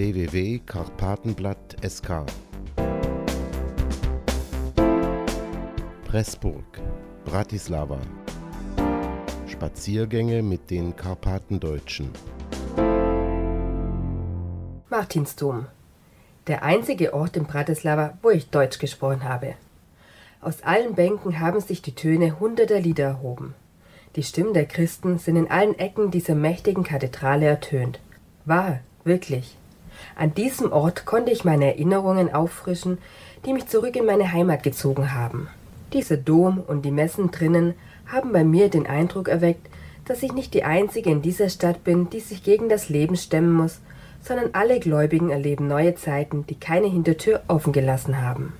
www.karpatenblatt.sk Pressburg, Bratislava Spaziergänge mit den Karpatendeutschen Martinsdom. Der einzige Ort in Bratislava, wo ich Deutsch gesprochen habe. Aus allen Bänken haben sich die Töne hunderter Lieder erhoben. Die Stimmen der Christen sind in allen Ecken dieser mächtigen Kathedrale ertönt. Wahr, wirklich. An diesem Ort konnte ich meine Erinnerungen auffrischen, die mich zurück in meine Heimat gezogen haben. Dieser Dom und die Messen drinnen haben bei mir den Eindruck erweckt, dass ich nicht die Einzige in dieser Stadt bin, die sich gegen das Leben stemmen muss, sondern alle Gläubigen erleben neue Zeiten, die keine Hintertür offen gelassen haben.